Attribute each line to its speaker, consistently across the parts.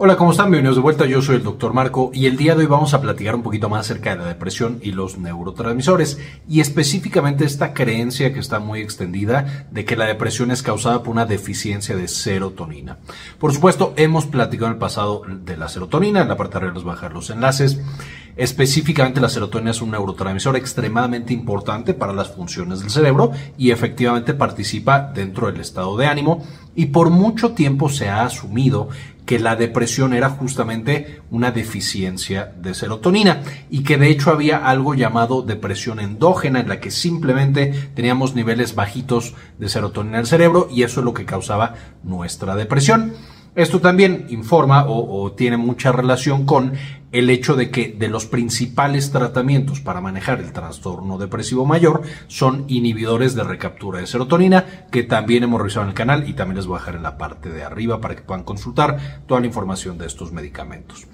Speaker 1: Hola, ¿cómo están? Bienvenidos de vuelta. Yo soy el doctor Marco y el día de hoy vamos a platicar un poquito más acerca de la depresión y los neurotransmisores y específicamente esta creencia que está muy extendida de que la depresión es causada por una deficiencia de serotonina. Por supuesto, hemos platicado en el pasado de la serotonina, en la parte de arriba les voy a dejar los enlaces. Específicamente la serotonina es un neurotransmisor extremadamente importante para las funciones del cerebro y efectivamente participa dentro del estado de ánimo y por mucho tiempo se ha asumido que la depresión era justamente una deficiencia de serotonina y que de hecho había algo llamado depresión endógena en la que simplemente teníamos niveles bajitos de serotonina en el cerebro y eso es lo que causaba nuestra depresión. Esto también informa o, tiene mucha relación con el hecho de que de los principales tratamientos para manejar el trastorno depresivo mayor son inhibidores de recaptura de serotonina, que también hemos revisado en el canal y también les voy a dejar en la parte de arriba para que puedan consultar toda la información de estos medicamentos.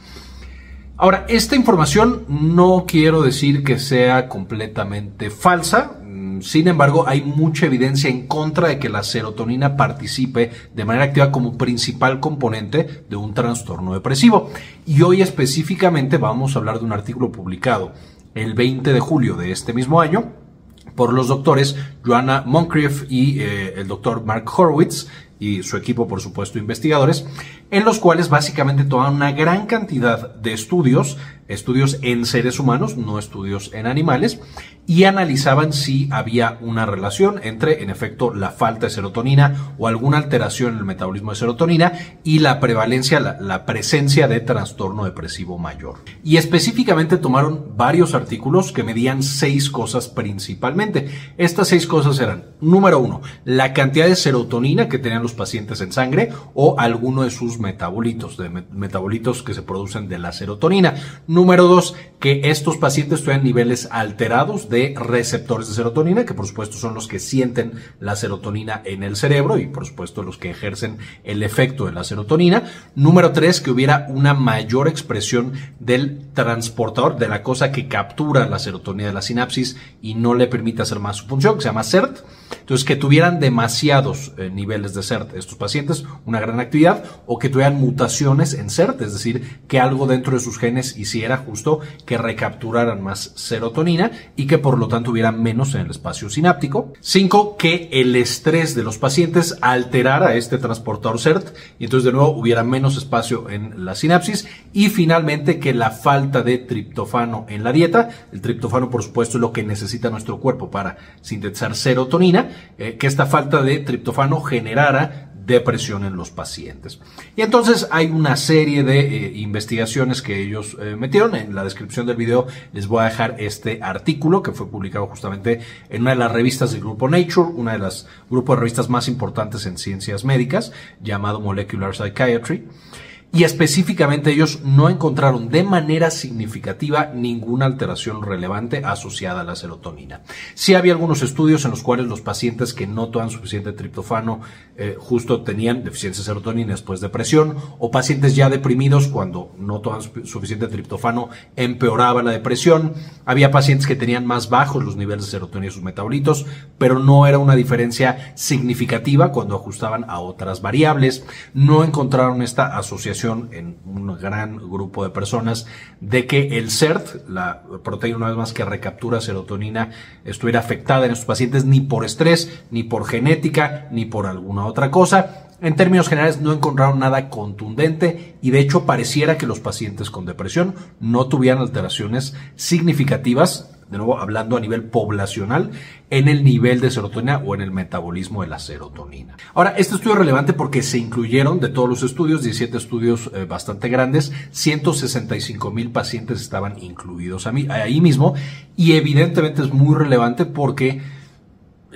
Speaker 1: Ahora, esta información no quiero decir que sea completamente falsa, sin embargo, hay mucha evidencia en contra de que la serotonina participe de manera activa como principal componente de un trastorno depresivo. Y hoy específicamente vamos a hablar de un artículo publicado el 20 de julio de este mismo año por los doctores Joanna Moncrief y eh, el doctor Mark Horowitz y su equipo, por supuesto, investigadores, en los cuales básicamente toman una gran cantidad de estudios, estudios en seres humanos, no estudios en animales, y analizaban si había una relación entre, en efecto, la falta de serotonina o alguna alteración en el metabolismo de serotonina y la prevalencia, la, presencia de trastorno depresivo mayor. Y específicamente tomaron varios artículos que medían seis cosas principalmente. Estas seis cosas eran, número uno, la cantidad de serotonina que tenían los pacientes en sangre o alguno de sus metabolitos, de metabolitos que se producen de la serotonina. Número dos, que estos pacientes tuvieran niveles alterados de receptores de serotonina, que por supuesto son los que sienten la serotonina en el cerebro y por supuesto los que ejercen el efecto de la serotonina. Número tres, que hubiera una mayor expresión del transportador, de la cosa que captura la serotonina de la sinapsis y no le permite hacer más su función, que se llama CERT. Entonces, que tuvieran demasiados eh, niveles de CERT estos pacientes, una gran actividad, o que tuvieran mutaciones en CERT, es decir, que algo dentro de sus genes hiciera justo que recapturaran más serotonina y que por lo tanto hubiera menos en el espacio sináptico. Cinco, que el estrés de los pacientes alterara este transportador CERT y entonces de nuevo hubiera menos espacio en la sinapsis. Y finalmente, que la falta de triptofano en la dieta, el triptofano por supuesto es lo que necesita nuestro cuerpo para sintetizar serotonina, eh, que esta falta de triptofano generara depresión en los pacientes. Y entonces hay una serie de eh, investigaciones que ellos eh, metieron. En la descripción del video les voy a dejar este artículo que fue publicado justamente en una de las revistas del grupo Nature, una de las grupos de revistas más importantes en ciencias médicas, llamado Molecular Psychiatry y específicamente ellos no encontraron de manera significativa ninguna alteración relevante asociada a la serotonina. Sí había algunos estudios en los cuales los pacientes que no toman suficiente triptofano eh, justo tenían deficiencia de serotonina después de depresión o pacientes ya deprimidos cuando no toman suficiente triptofano empeoraba la depresión. Había pacientes que tenían más bajos los niveles de serotonina y sus metabolitos, pero no era una diferencia significativa cuando ajustaban a otras variables. No encontraron esta asociación en un gran grupo de personas de que el CERT, la proteína una vez más que recaptura serotonina, estuviera afectada en estos pacientes ni por estrés, ni por genética, ni por alguna otra cosa. En términos generales no encontraron nada contundente y de hecho pareciera que los pacientes con depresión no tuvieran alteraciones significativas de nuevo hablando a nivel poblacional, en el nivel de serotonina o en el metabolismo de la serotonina. Ahora, este estudio es relevante porque se incluyeron de todos los estudios, 17 estudios eh, bastante grandes, 165 mil pacientes estaban incluidos ahí mismo y evidentemente es muy relevante porque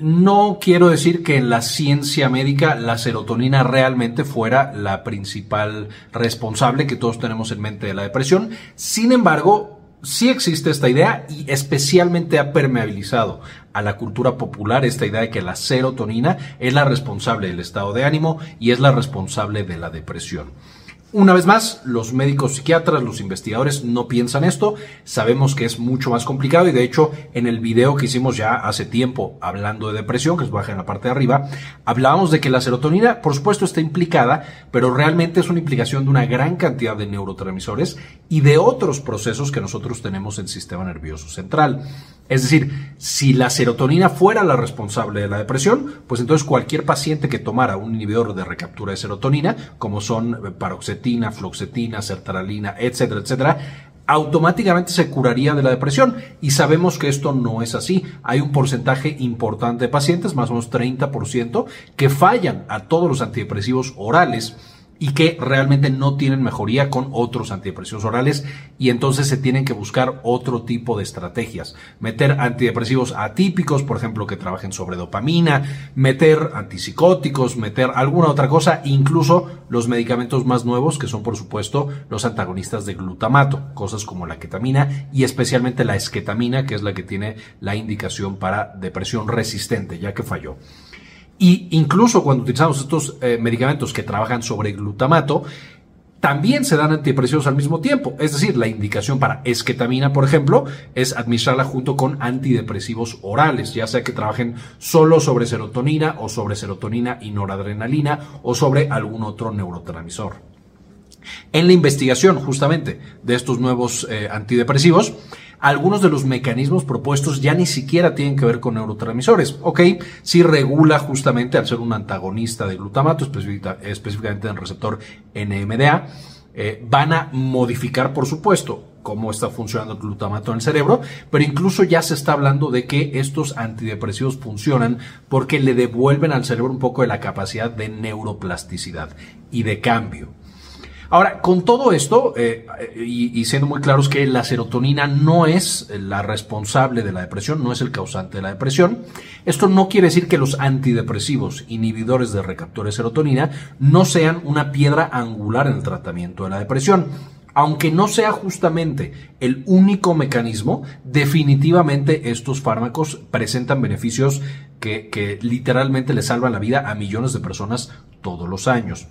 Speaker 1: no quiero decir que en la ciencia médica la serotonina realmente fuera la principal responsable que todos tenemos en mente de la depresión. Sin embargo, sí existe esta idea y especialmente ha permeabilizado a la cultura popular esta idea de que la serotonina es la responsable del estado de ánimo y es la responsable de la depresión. Una vez más, los médicos psiquiatras, los investigadores no piensan esto, sabemos que es mucho más complicado y de hecho en el video que hicimos ya hace tiempo hablando de depresión, que es baja en la parte de arriba, hablábamos de que la serotonina por supuesto está implicada, pero realmente es una implicación de una gran cantidad de neurotransmisores y de otros procesos que nosotros tenemos en el sistema nervioso central. Es decir, si la serotonina fuera la responsable de la depresión, pues entonces cualquier paciente que tomara un inhibidor de recaptura de serotonina, como son paroxetina, floxetina, sertralina, etcétera, etcétera, automáticamente se curaría de la depresión. Y sabemos que esto no es así. Hay un porcentaje importante de pacientes, más o menos 30%, que fallan a todos los antidepresivos orales y que realmente no tienen mejoría con otros antidepresivos orales y entonces se tienen que buscar otro tipo de estrategias. Meter antidepresivos atípicos, por ejemplo, que trabajen sobre dopamina, meter antipsicóticos, meter alguna otra cosa, incluso los medicamentos más nuevos que son por supuesto los antagonistas de glutamato, cosas como la ketamina y especialmente la esketamina, que es la que tiene la indicación para depresión resistente, ya que falló. Y incluso cuando utilizamos estos eh, medicamentos que trabajan sobre glutamato, también se dan antidepresivos al mismo tiempo. Es decir, la indicación para esketamina, por ejemplo, es administrarla junto con antidepresivos orales, ya sea que trabajen solo sobre serotonina o sobre serotonina y noradrenalina o sobre algún otro neurotransmisor. En la investigación justamente de estos nuevos eh, antidepresivos, algunos de los mecanismos propuestos ya ni siquiera tienen que ver con neurotransmisores. Ok, sí regula justamente al ser un antagonista de glutamato, específicamente en el receptor NMDA. Eh, van a modificar, por supuesto, cómo está funcionando el glutamato en el cerebro, pero incluso ya se está hablando de que estos antidepresivos funcionan porque le devuelven al cerebro un poco de la capacidad de neuroplasticidad y de cambio. Ahora, con todo esto, eh, y, siendo muy claros que la serotonina no es la responsable de la depresión, no es el causante de la depresión, esto no quiere decir que los antidepresivos, inhibidores de recaptura de serotonina, no sean una piedra angular en el tratamiento de la depresión aunque no sea justamente el único mecanismo, definitivamente estos fármacos presentan beneficios que, que, literalmente le salvan la vida a millones de personas todos los años.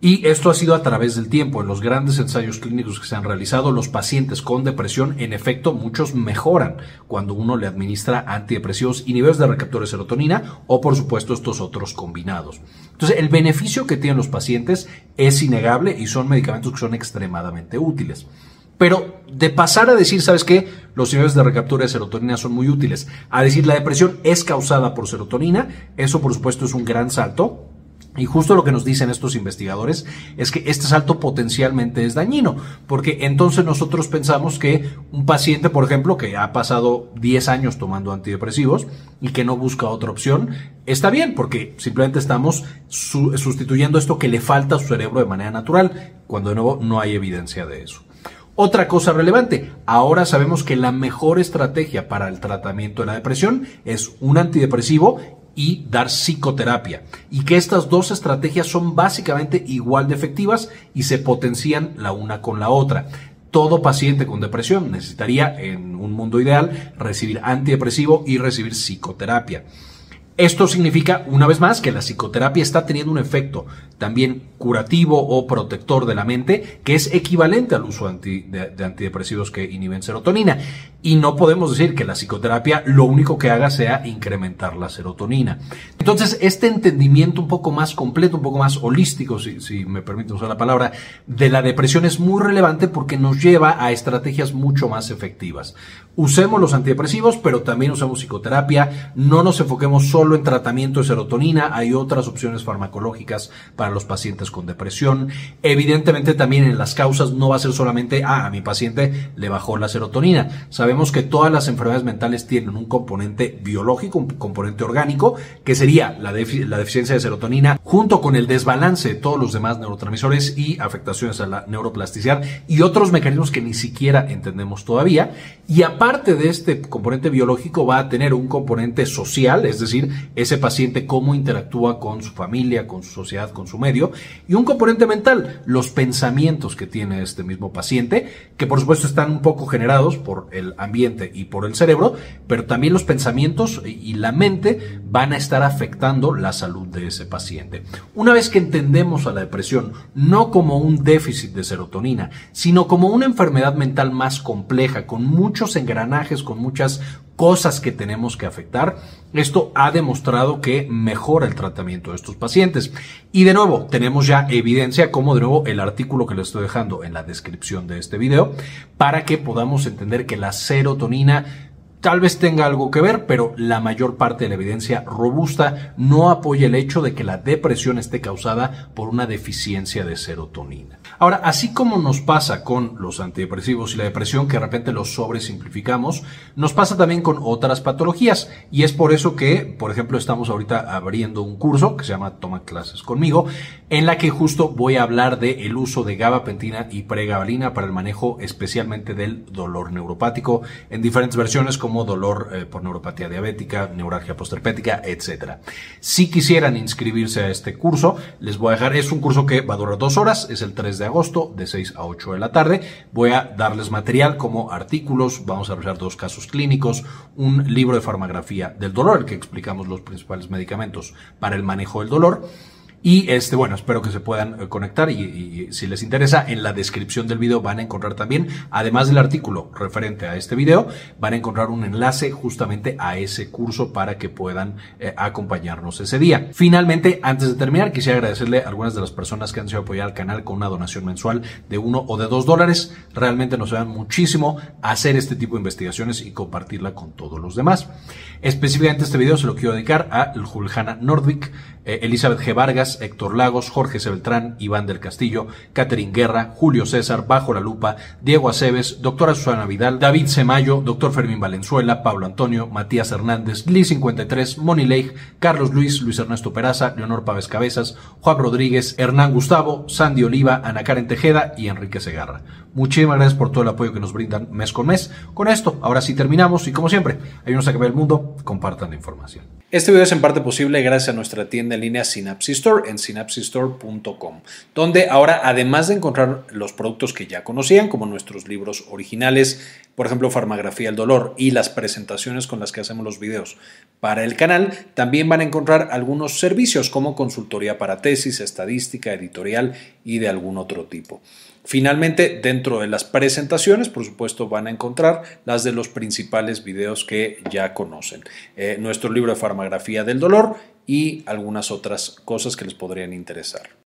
Speaker 1: Y esto ha sido a través del tiempo. En los grandes ensayos clínicos que se han realizado, los pacientes con depresión, en efecto, muchos mejoran cuando uno le administra antidepresivos inhibidores de recaptura de serotonina o, por supuesto, estos otros combinados. Entonces, el beneficio que tienen los pacientes es innegable y son medicamentos que son extremadamente útiles. Pero de pasar a decir, ¿sabes qué? Los inhibidores de recaptura de serotonina son muy útiles, a decir la depresión es causada por serotonina, eso por supuesto es un gran salto y justo lo que nos dicen estos investigadores es que este salto potencialmente es dañino, porque entonces nosotros pensamos que un paciente, por ejemplo, que ha pasado 10 años tomando antidepresivos y que no busca otra opción, está bien, porque simplemente estamos sustituyendo esto que le falta a su cerebro de manera natural, cuando de nuevo no hay evidencia de eso. Otra cosa relevante, ahora sabemos que la mejor estrategia para el tratamiento de la depresión es un antidepresivo y dar psicoterapia. Y que estas dos estrategias son básicamente igual de efectivas y se potencian la una con la otra. Todo paciente con depresión necesitaría, en un mundo ideal, recibir antidepresivo y recibir psicoterapia. Esto significa, una vez más, que la psicoterapia está teniendo un efecto también curativo o protector de la mente, que es equivalente al uso de, antidepresivos que inhiben serotonina. Y no podemos decir que la psicoterapia lo único que haga sea incrementar la serotonina. Entonces, este entendimiento un poco más completo, un poco más holístico, si, si me permite usar la palabra, de la depresión es muy relevante porque nos lleva a estrategias mucho más efectivas. Usemos los antidepresivos, pero también usamos psicoterapia. No nos enfoquemos solo en tratamiento de serotonina, hay otras opciones farmacológicas para los pacientes con depresión. Evidentemente también en las causas no va a ser solamente, ah, a mi paciente le bajó la serotonina. Sabemos que todas las enfermedades mentales tienen un componente biológico, un componente orgánico, que sería la, la deficiencia de serotonina, junto con el desbalance de todos los demás neurotransmisores y afectaciones a la neuroplasticidad y otros mecanismos que ni siquiera entendemos todavía. Y aparte de este componente biológico va a tener un componente social, es decir, ese paciente cómo interactúa con su familia, con su sociedad, con su medio. Y un componente mental, los pensamientos que tiene este mismo paciente, que por supuesto están un poco generados por el ambiente y por el cerebro, pero también los pensamientos y la mente van a estar afectando la salud de ese paciente. Una vez que entendemos a la depresión no como un déficit de serotonina, sino como una enfermedad mental más compleja, con muchos engranajes, con muchas cosas que tenemos que afectar, esto ha demostrado que mejora el tratamiento de estos pacientes. Y de nuevo, tenemos ya evidencia, como de nuevo el artículo que les estoy dejando en la descripción de este video, para que podamos entender que la serotonina Tal vez tenga algo que ver, pero la mayor parte de la evidencia robusta no apoya el hecho de que la depresión esté causada por una deficiencia de serotonina. Ahora, así como nos pasa con los antidepresivos y la depresión, que de repente los sobresimplificamos, nos pasa también con otras patologías. Y es por eso que, por ejemplo, estamos ahorita abriendo un curso que se llama Toma clases conmigo, en la que justo voy a hablar del el uso de gabapentina y pregabalina para el manejo especialmente del dolor neuropático en diferentes versiones como dolor eh, por neuropatía diabética, neuralgia posterpética, etc. Si quisieran inscribirse a este curso, les voy a dejar, es un curso que va a durar dos horas, es el 3 de agosto, de 6 a 8 de la tarde. Voy a darles material como artículos, vamos a revisar dos casos clínicos, un libro de farmagrafía del dolor, el que explicamos los principales medicamentos para el manejo del dolor y este, bueno, espero que se puedan eh, conectar y, si les interesa, en la descripción del video van a encontrar también, además del artículo referente a este video, van a encontrar un enlace justamente a ese curso para que puedan eh, acompañarnos ese día. Finalmente, antes de terminar, quisiera agradecerle a algunas de las personas que han sido apoyar al canal con una donación mensual de uno o de dos dólares. Realmente nos ayudan muchísimo a hacer este tipo de investigaciones y compartirla con todos los demás. Específicamente este video se lo quiero dedicar a Juljana Nordvik, eh, Elizabeth G. Vargas, Héctor Lagos, Jorge Sebeltrán, Iván del Castillo, Catherine Guerra, Julio César, Bajo la Lupa, Diego Aceves, doctora Susana Vidal, David Semayo, doctor Fermín Valenzuela, Pablo Antonio, Matías Hernández, Liz 53, Moni Leigh, Carlos Luis, Luis Ernesto Peraza, Leonor Pávez Cabezas, Juan Rodríguez, Hernán Gustavo, Sandy Oliva, Ana Karen Tejeda y Enrique Segarra. Muchísimas gracias por todo el apoyo que nos brindan mes con mes. Con esto, ahora sí terminamos y como siempre, ayúdenos a que vea el mundo, compartan la información. Este video es en parte posible gracias a nuestra tienda en línea Synapsis Store en synapsistore.com, donde ahora además de encontrar los productos que ya conocían, como nuestros libros originales, por ejemplo, Farmagrafía del Dolor y las presentaciones con las que hacemos los videos para el canal, también van a encontrar algunos servicios como consultoría para tesis, estadística, editorial y de algún otro tipo. Finalmente, dentro de las presentaciones, por supuesto, van a encontrar las de los principales videos que ya conocen. Eh, nuestro libro de farmagrafía del dolor y algunas otras cosas que les podrían interesar.